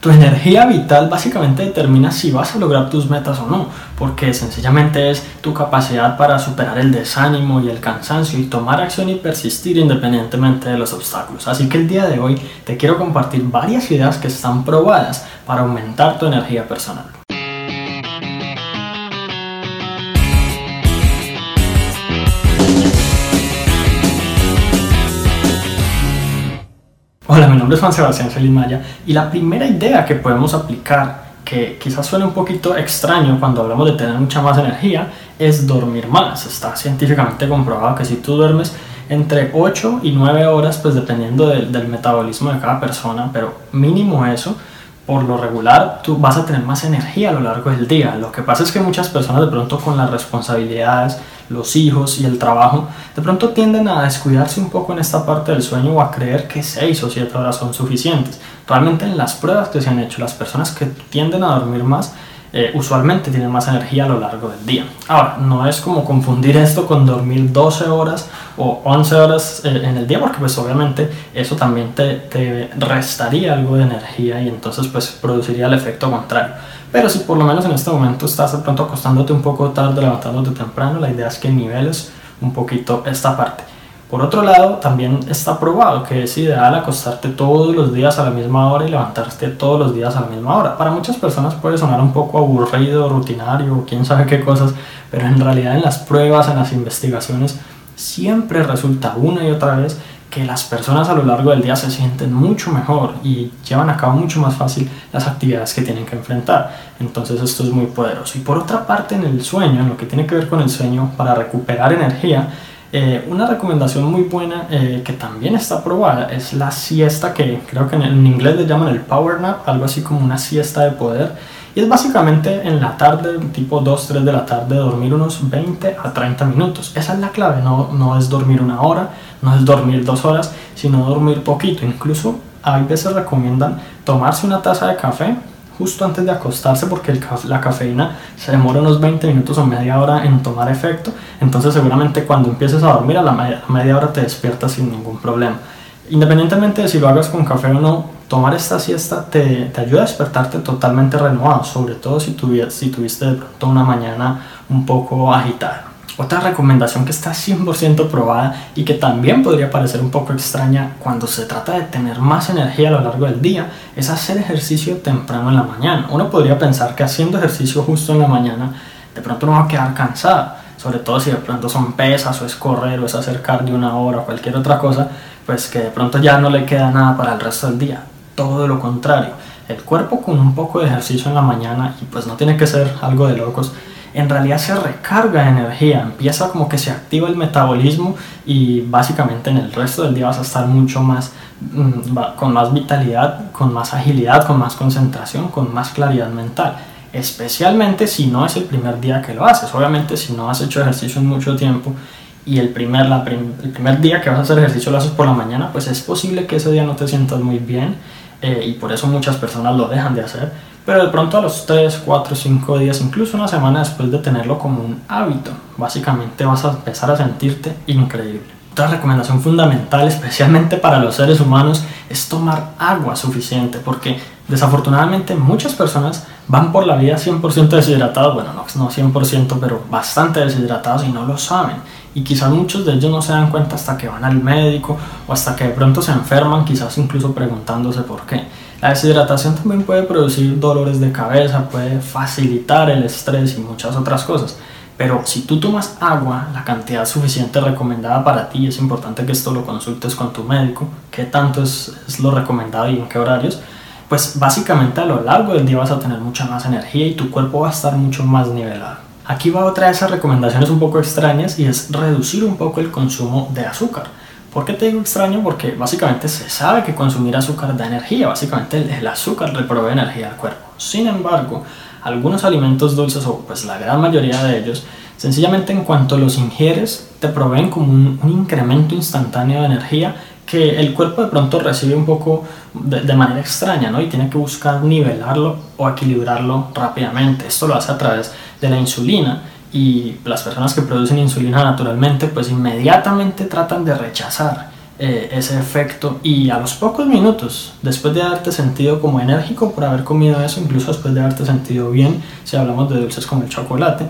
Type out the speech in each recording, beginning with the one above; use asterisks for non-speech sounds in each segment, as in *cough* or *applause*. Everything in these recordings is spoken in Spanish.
Tu energía vital básicamente determina si vas a lograr tus metas o no, porque sencillamente es tu capacidad para superar el desánimo y el cansancio y tomar acción y persistir independientemente de los obstáculos. Así que el día de hoy te quiero compartir varias ideas que están probadas para aumentar tu energía personal. Hola, mi nombre es Juan Sebastián Feliz Maya y la primera idea que podemos aplicar, que quizás suene un poquito extraño cuando hablamos de tener mucha más energía, es dormir más. Está científicamente comprobado que si tú duermes entre 8 y 9 horas, pues dependiendo del metabolismo de cada persona, pero mínimo eso, por lo regular tú vas a tener más energía a lo largo del día. Lo que pasa es que muchas personas de pronto con las responsabilidades, los hijos y el trabajo, de pronto tienden a descuidarse un poco en esta parte del sueño o a creer que 6 o 7 horas son suficientes. Realmente en las pruebas que se han hecho, las personas que tienden a dormir más eh, usualmente tienen más energía a lo largo del día. Ahora, no es como confundir esto con dormir 12 horas o 11 horas eh, en el día, porque pues obviamente eso también te, te, restaría algo de energía y entonces pues produciría el efecto contrario. Pero si por lo menos en este momento estás de pronto acostándote un poco tarde, levantándote temprano, la idea es que niveles un poquito esta parte. Por otro lado, también está probado que es ideal acostarte todos los días a la misma hora y levantarte todos los días a la misma hora. Para muchas personas puede sonar un poco aburrido, rutinario, quién sabe qué cosas, pero en realidad en las pruebas, en las investigaciones, siempre resulta una y otra vez que las personas a lo largo del día se sienten mucho mejor y llevan a cabo mucho más fácil las actividades que tienen que enfrentar. Entonces esto es muy poderoso. Y por otra parte en el sueño, en lo que tiene que ver con el sueño, para recuperar energía, eh, una recomendación muy buena eh, que también está aprobada es la siesta que creo que en, inglés le llaman el power nap, algo así como una siesta de poder. Y es básicamente en la tarde, tipo 2, 3 de la tarde, dormir unos 20 a 30 minutos. Esa es la clave, no, no es dormir una hora, no es dormir dos horas, sino dormir poquito. Incluso hay veces recomiendan tomarse una taza de café justo antes de acostarse porque la cafeína se demora unos 20 minutos o media hora en tomar efecto, entonces seguramente cuando empieces a dormir a la media, hora te despiertas sin ningún problema. Independientemente de si lo hagas con café o no, tomar esta siesta te, te ayuda a despertarte totalmente renovado, sobre todo si, si tuviste de pronto una mañana un poco agitada. Otra recomendación que está 100% probada y que también podría parecer un poco extraña cuando se trata de tener más energía a lo largo del día es hacer ejercicio temprano en la mañana. Uno podría pensar que haciendo ejercicio justo en la mañana de pronto no va a quedar cansado, sobre todo si de pronto son pesas o es correr o es hacer cardio una hora o cualquier otra cosa, pues que de pronto ya no le queda nada para el resto del día. Todo lo contrario, el cuerpo con un poco de ejercicio en la mañana y pues no tiene que ser algo de locos en realidad se recarga de energía, empieza como que se activa el metabolismo y básicamente en el resto del día vas a estar mucho más mm, con más vitalidad, con más agilidad, con más concentración, con más claridad mental. Especialmente si no es el primer día que lo haces. Obviamente si no has hecho ejercicio en mucho tiempo y el primer, el primer día que vas a hacer ejercicio lo haces por la mañana, pues es posible que ese día no te sientas muy bien eh, y por eso muchas personas lo dejan de hacer pero de pronto a los 3, 4, 5 días, incluso una semana después de tenerlo como un hábito, básicamente vas a empezar a sentirte increíble. Otra recomendación fundamental, especialmente para los seres humanos, es tomar agua suficiente, porque desafortunadamente muchas personas van por la vida 100% deshidratados, bueno, no, no 100%, pero bastante deshidratados y no lo saben. Y quizás muchos de ellos no se dan cuenta hasta que van al médico o hasta que de pronto se enferman, quizás incluso preguntándose por qué. La deshidratación también puede producir dolores de cabeza, puede facilitar el estrés y muchas otras cosas. Pero si tú tomas agua, la cantidad suficiente recomendada para ti, es importante que esto lo consultes con tu médico, qué tanto es, lo recomendado y en qué horarios, pues básicamente a lo largo del día vas a tener mucha más energía y tu cuerpo va a estar mucho más nivelado. Aquí va otra de esas recomendaciones un poco extrañas y es reducir un poco el consumo de azúcar. ¿Por qué te digo extraño? Porque básicamente se sabe que consumir azúcar da energía, básicamente el, azúcar le provee energía al cuerpo. Sin embargo, algunos alimentos dulces, o pues la gran mayoría de ellos, sencillamente en cuanto los ingieres, te proveen como un, incremento instantáneo de energía que el cuerpo de pronto recibe un poco de, de, manera extraña, ¿no? Y tiene que buscar nivelarlo o equilibrarlo rápidamente. Esto lo hace a través de la insulina, y las personas que producen insulina naturalmente pues inmediatamente tratan de rechazar eh, ese efecto y a los pocos minutos, después de haberte sentido como enérgico por haber comido eso, incluso después de haberte sentido bien, si hablamos de dulces como el chocolate,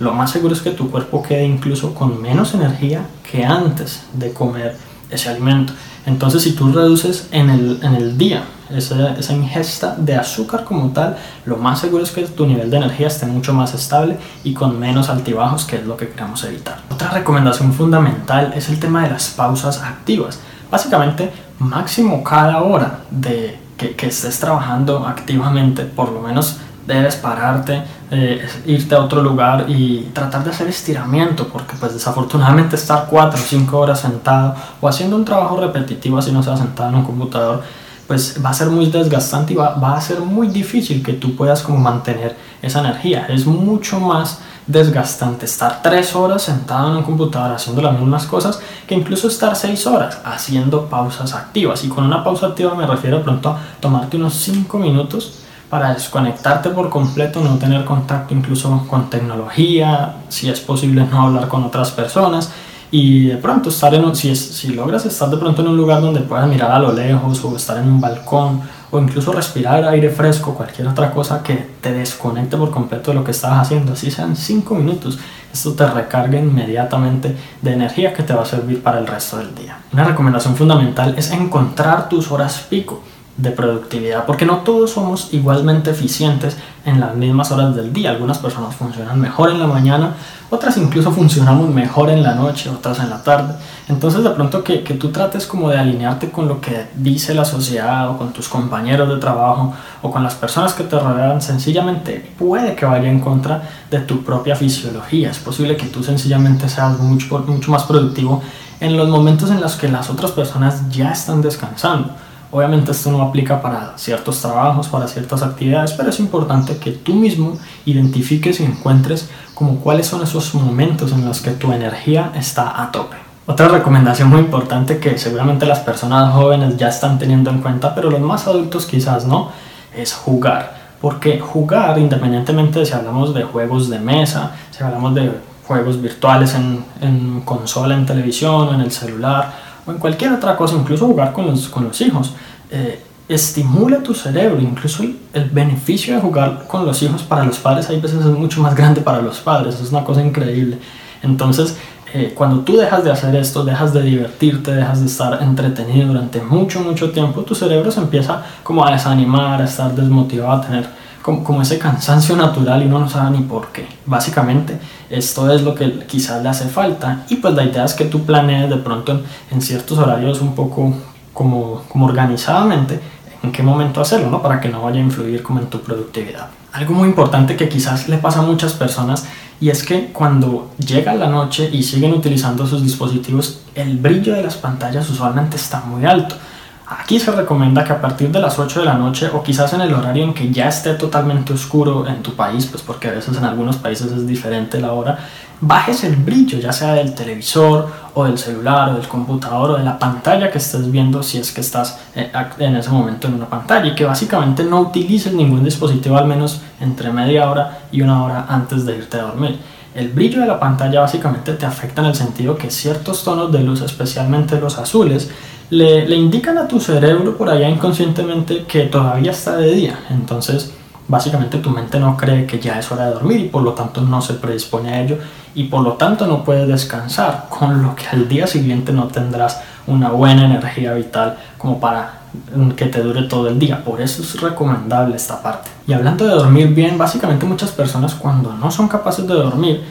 lo más seguro es que tu cuerpo quede incluso con menos energía que antes de comer ese alimento. Entonces, si tú reduces en el, en el día esa, esa, ingesta de azúcar como tal, lo más seguro es que tu nivel de energía esté mucho más estable y con menos altibajos, que es lo que queremos evitar. Otra recomendación fundamental es el tema de las pausas activas. Básicamente, máximo cada hora de que, que estés trabajando activamente, por lo menos debes pararte, eh, irte a otro lugar y tratar de hacer estiramiento, porque pues desafortunadamente estar 4 o 5 horas sentado o haciendo un trabajo repetitivo así no sea sentado en un computador, pues va a ser muy desgastante y va, va a ser muy difícil que tú puedas como mantener esa energía. Es mucho más desgastante estar 3 horas sentado en un computador haciendo las mismas cosas que incluso estar 6 horas haciendo pausas activas. Y con una pausa activa me refiero pronto a tomarte unos 5 minutos para desconectarte por completo, no tener contacto incluso con tecnología, si es posible no hablar con otras personas y de pronto estar en si, si logras estar de pronto en un lugar donde puedas mirar a lo lejos o estar en un balcón o incluso respirar aire fresco, cualquier otra cosa que te desconecte por completo de lo que estabas haciendo, así sean 5 minutos, esto te recarga inmediatamente de energía que te va a servir para el resto del día. Una recomendación fundamental es encontrar tus horas pico de productividad, porque no todos somos igualmente eficientes en las mismas horas del día. Algunas personas funcionan mejor en la mañana, otras incluso funcionamos mejor en la noche, otras en la tarde. Entonces de pronto que, que tú trates como de alinearte con lo que dice la sociedad o con tus compañeros de trabajo o con las personas que te rodean, sencillamente puede que vaya en contra de tu propia fisiología. Es posible que tú sencillamente seas mucho, mucho más productivo en los momentos en los que las otras personas ya están descansando Obviamente esto no aplica para ciertos trabajos, para ciertas actividades, pero es importante que tú mismo identifiques y encuentres como cuáles son esos momentos en los que tu energía está a tope. Otra recomendación muy importante que seguramente las personas jóvenes ya están teniendo en cuenta, pero los más adultos quizás no, es jugar. Porque jugar, independientemente de si hablamos de juegos de mesa, si hablamos de juegos virtuales en, en consola, en televisión o en el celular, o en cualquier otra cosa, incluso jugar con los, con los hijos, eh, estimula tu cerebro, incluso el, beneficio de jugar con los hijos para los padres hay veces es mucho más *laughs* grande para los padres, es una cosa increíble. Entonces, eh, cuando tú dejas de hacer esto, dejas de divertirte, dejas de estar entretenido durante mucho, mucho tiempo, tu cerebro se empieza como a desanimar, a estar desmotivado, a tener como, ese cansancio natural y uno no sabe ni por qué. Básicamente, esto es lo que quizás le hace falta y pues la idea es que tú planees de pronto en, ciertos horarios un poco como, como organizadamente en qué momento hacerlo, ¿no? Para que no vaya a influir como en tu productividad. Algo muy importante que quizás le pasa a muchas personas y es que cuando llega la noche y siguen utilizando sus dispositivos, el brillo de las pantallas usualmente está muy alto. Aquí se recomienda que a partir de las 8 de la noche o quizás en el horario en que ya esté totalmente oscuro en tu país, pues porque a veces en algunos países es diferente la hora, bajes el brillo, ya sea del televisor o del celular o del computador o de la pantalla que estés viendo si es que estás eh, en ese momento en una pantalla y que básicamente no utilices ningún dispositivo al menos entre media hora y una hora antes de irte a dormir. El brillo de la pantalla básicamente te afecta en el sentido que ciertos tonos de luz, especialmente los azules, le, indican a tu cerebro por allá inconscientemente que todavía está de día. Entonces, básicamente tu mente no cree que ya es hora de dormir y por lo tanto no se predispone a ello y por lo tanto no puedes descansar, con lo que al día siguiente no tendrás una buena energía vital como para que te dure todo el día. Por eso es recomendable esta parte. Y hablando de dormir bien, básicamente muchas personas cuando no son capaces de dormir,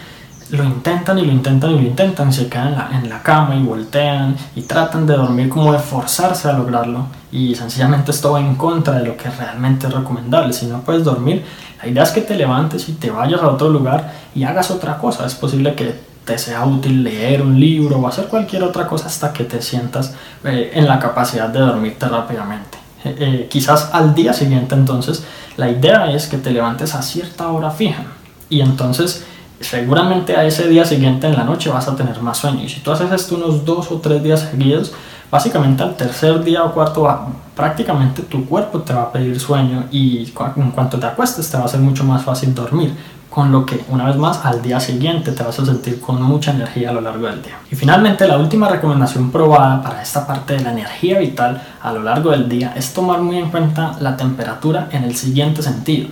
lo intentan y lo intentan y lo intentan, se quedan en la, cama y voltean y tratan de dormir como de forzarse a lograrlo y sencillamente esto va en contra de lo que realmente es recomendable. Si no puedes dormir, la idea es que te levantes y te vayas a otro lugar y hagas otra cosa. Es posible que te sea útil leer un libro o hacer cualquier otra cosa hasta que te sientas eh, en la capacidad de dormirte rápidamente. Eh, eh, quizás al día siguiente entonces la idea es que te levantes a cierta hora fija y entonces seguramente a ese día siguiente en la noche vas a tener más sueño. Y si tú haces esto unos dos o tres días seguidos, básicamente al tercer día o cuarto prácticamente tu cuerpo te va a pedir sueño y en cuanto te acuestes te va a ser mucho más fácil dormir. con lo que una vez más al día siguiente te vas a sentir con mucha energía a lo largo del día. Y finalmente la última recomendación probada para esta parte de la energía vital a lo largo del día es tomar muy en cuenta la temperatura en el siguiente sentido.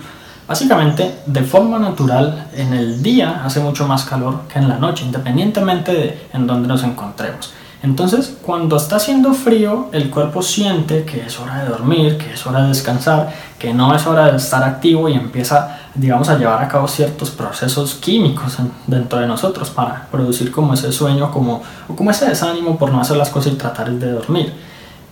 Básicamente, de forma natural, en el día hace mucho más calor que en la noche, independientemente de en dónde nos encontremos. Entonces, cuando está haciendo frío, el cuerpo siente que es hora de dormir, que es hora de descansar, que no es hora de estar activo y empieza, digamos, a llevar a cabo ciertos procesos químicos dentro de nosotros para producir como ese sueño como, o como ese desánimo por no hacer las cosas y tratar de dormir.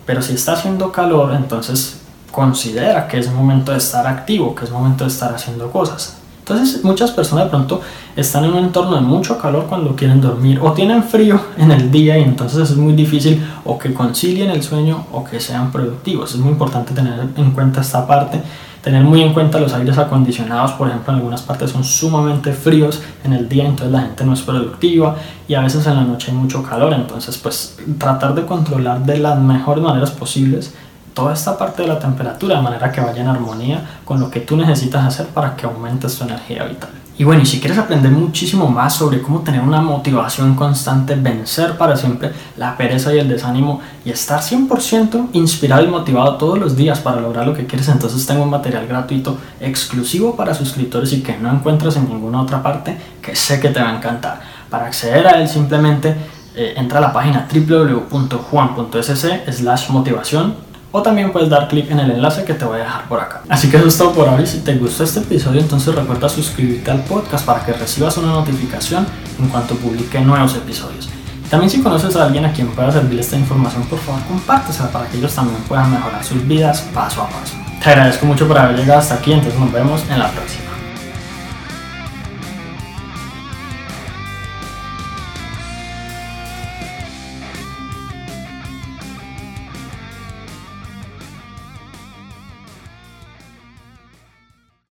Pero si está haciendo calor, entonces considera que es momento de estar activo, que es momento de estar haciendo cosas. Entonces muchas personas de pronto están en un entorno de mucho calor cuando quieren dormir o tienen frío en el día y entonces es muy difícil o que concilien el sueño o que sean productivos. Es muy importante tener en cuenta esta parte, tener muy en cuenta los aires acondicionados, por ejemplo en algunas partes son sumamente fríos en el día, entonces la gente no es productiva y a veces en la noche hay mucho calor, entonces pues tratar de controlar de las mejores maneras posibles toda esta parte de la temperatura de manera que vaya en armonía con lo que tú necesitas hacer para que aumentes tu energía vital. Y bueno, y si quieres aprender muchísimo más sobre cómo tener una motivación constante, vencer para siempre la pereza y el desánimo y estar 100% inspirado y motivado todos los días para lograr lo que quieres, entonces tengo un material gratuito exclusivo para suscriptores y que no encuentras en ninguna otra parte que sé que te va a encantar. Para acceder a él simplemente eh, entra a la página www.juan.sc slash motivación o también puedes dar clic en el enlace que te voy a dejar por acá. Así que eso es todo por hoy. Si te gustó este episodio, entonces recuerda suscribirte al podcast para que recibas una notificación en cuanto publique nuevos episodios. También si conoces a alguien a quien pueda servirle esta información, por favor compártesela para que ellos también puedan mejorar sus vidas paso a paso. Te agradezco mucho por haber llegado hasta aquí, entonces nos vemos en la próxima.